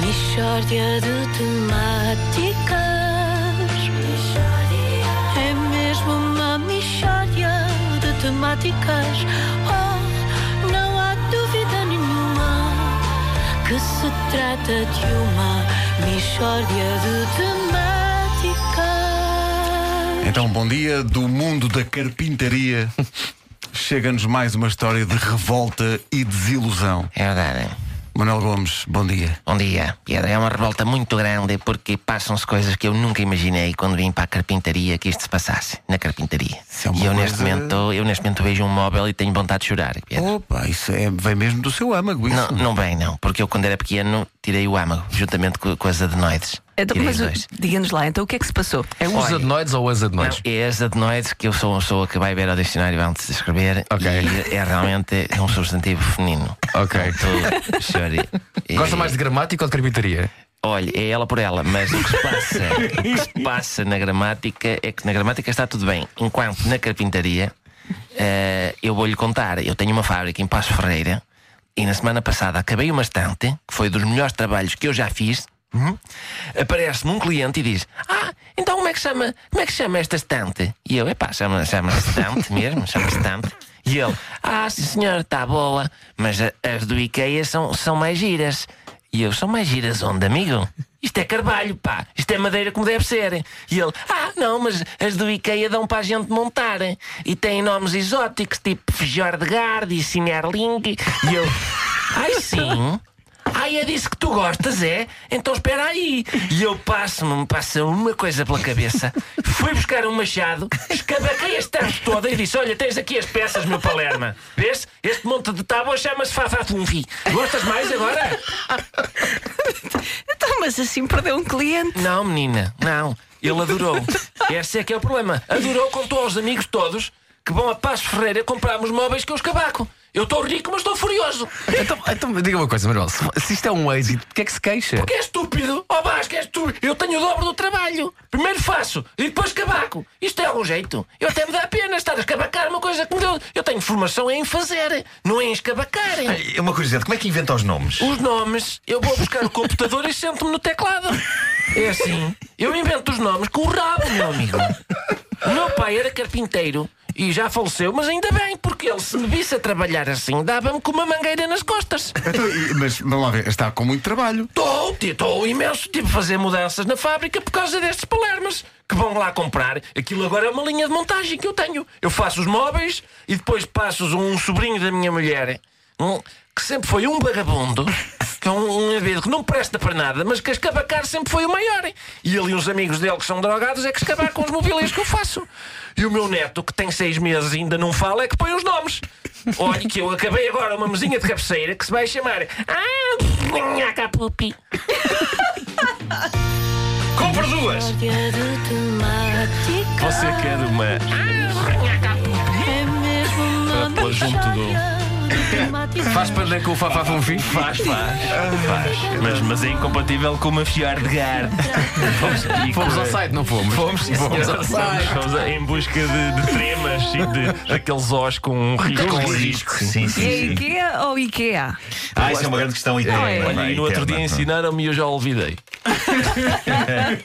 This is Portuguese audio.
Mishória de temáticas. É mesmo uma mishória de temáticas. Oh, não há dúvida nenhuma que se trata de uma mishória de temáticas. Então, bom dia do mundo da carpintaria. Chega-nos mais uma história de revolta e desilusão. É verdade. Manuel Gomes, bom dia. Bom dia, Pedro. É uma revolta muito grande porque passam-se coisas que eu nunca imaginei quando vim para a carpintaria que isto se passasse. Na carpintaria. É e eu coisa- neste, momento, eu neste momento vejo um móvel e tenho vontade de chorar, Pedro. Opa, isso é, vem mesmo do seu âmago, isso. Não, não bem, não. Porque eu quando era pequeno tirei o âmago, juntamente com, com as adenoides. Então, mas diga-nos lá, então o que é que se passou? É os Olha, adenoides ou as adenoides? Não, é as adenoides que eu sou uma pessoa que vai ver ao dicionário antes de escrever Ok. e é realmente um substantivo feminino. Ok. Portanto, chore. Gosta E- mais de gramática ou de carpintaria? Olha, é ela por ela, mas o que se passa, o que se passa na gramática é que na gramática está tudo bem, enquanto na carpintaria eh, eu vou-lhe contar, eu tenho uma fábrica em Passo Ferreira e na semana passada acabei uma estante, que foi dos melhores trabalhos que eu já fiz. Uhum. Aparece-me um cliente e diz: Ah, então como é que chama, como é que chama esta estante? E eu, epá, chama- chama-se estante mesmo, chama-se estante. E ele, ah, sim senhor, está boa, mas as do IKEA são, são mais giras. E eu, são mais giras onde, amigo? Isto é carvalho, pá. Isto é madeira como deve ser. E ele, ah, não, mas as do IKEA dão para a gente montar. E têm nomes exóticos, tipo Fjordgard e Sinerling. E eu, ai sim? Ai, é disso que tu gostas, é? Então espera aí. E eu passo-me, me passa uma coisa pela cabeça. Fui buscar um machado, escavaquei a estante toda e disse: Olha, tens aqui as peças, meu Palerma. Vês? Este monte de tábua chama-se Fafafunfi. Gostas mais agora? Então, mas assim perdeu um cliente. Não, menina, não. Ele adorou. Esse é que é o problema. Adorou, contou aos amigos todos que vão a Passo Ferreira comprarmos móveis que eu escavaco. Eu estou rico, mas estou furioso. Então, então diga uma coisa, Manuel. Se, se isto é um êxito, que é que se queixa? Porque é estúpido. Oh, Vasco, é estúpido. Eu tenho o dobro do trabalho. Primeiro faço e depois escavaco. Isto é algum jeito. Eu até me dá pena estar a escavacar uma coisa que me deu. Eu tenho formação em fazer, não em escavacar. É uma curiosidade, como é que inventa os nomes? Os nomes, eu vou buscar o computador e sento-me no teclado. É assim. Eu invento os nomes com o rabo, meu amigo. O meu pai era carpinteiro e já faleceu, mas ainda bem, porque ele, se me visse a trabalhar assim, dava-me com uma mangueira nas costas. Então, e- mas vamos lá ver, está com muito trabalho. Estou, estou imenso. Tive de fazer mudanças na fábrica por causa destes palermas que vão lá comprar. Aquilo agora é uma linha de montagem que eu tenho. Eu faço os móveis e depois passo um sobrinho da minha mulher, um, que sempre foi um vagabundo, que é um, um avido que não presta para nada, mas que a escavacar sempre foi o maior. E ele e uns amigos dele que são drogados é que escavacam os mobílias que eu faço. E o meu neto, que tem seis meses e ainda não fala, é que põe os nomes. Olha que eu acabei agora uma mesinha de cabeceira que se vai chamar Ah, Nhaca Pupi. Compre duas! Você quer uma. É mesmo uma Para pôr junto do-. Faz para com o Fafafunfi? Faz, faz, faz. Mas, mas é incompatível com uma Fjordgard. Fomos, e Fomos com- ao site, não fomos? Fomos, sim, Fomos ao Fomos, site. fomos em busca de, de tremas e de, daqueles ós com um risco. Com risco, sim. sim, sim. É. IKEA ou IKEA? Ah, isso é uma grande questão. é. Olha, e no outro dia ensinaram-me e eu já olvidei.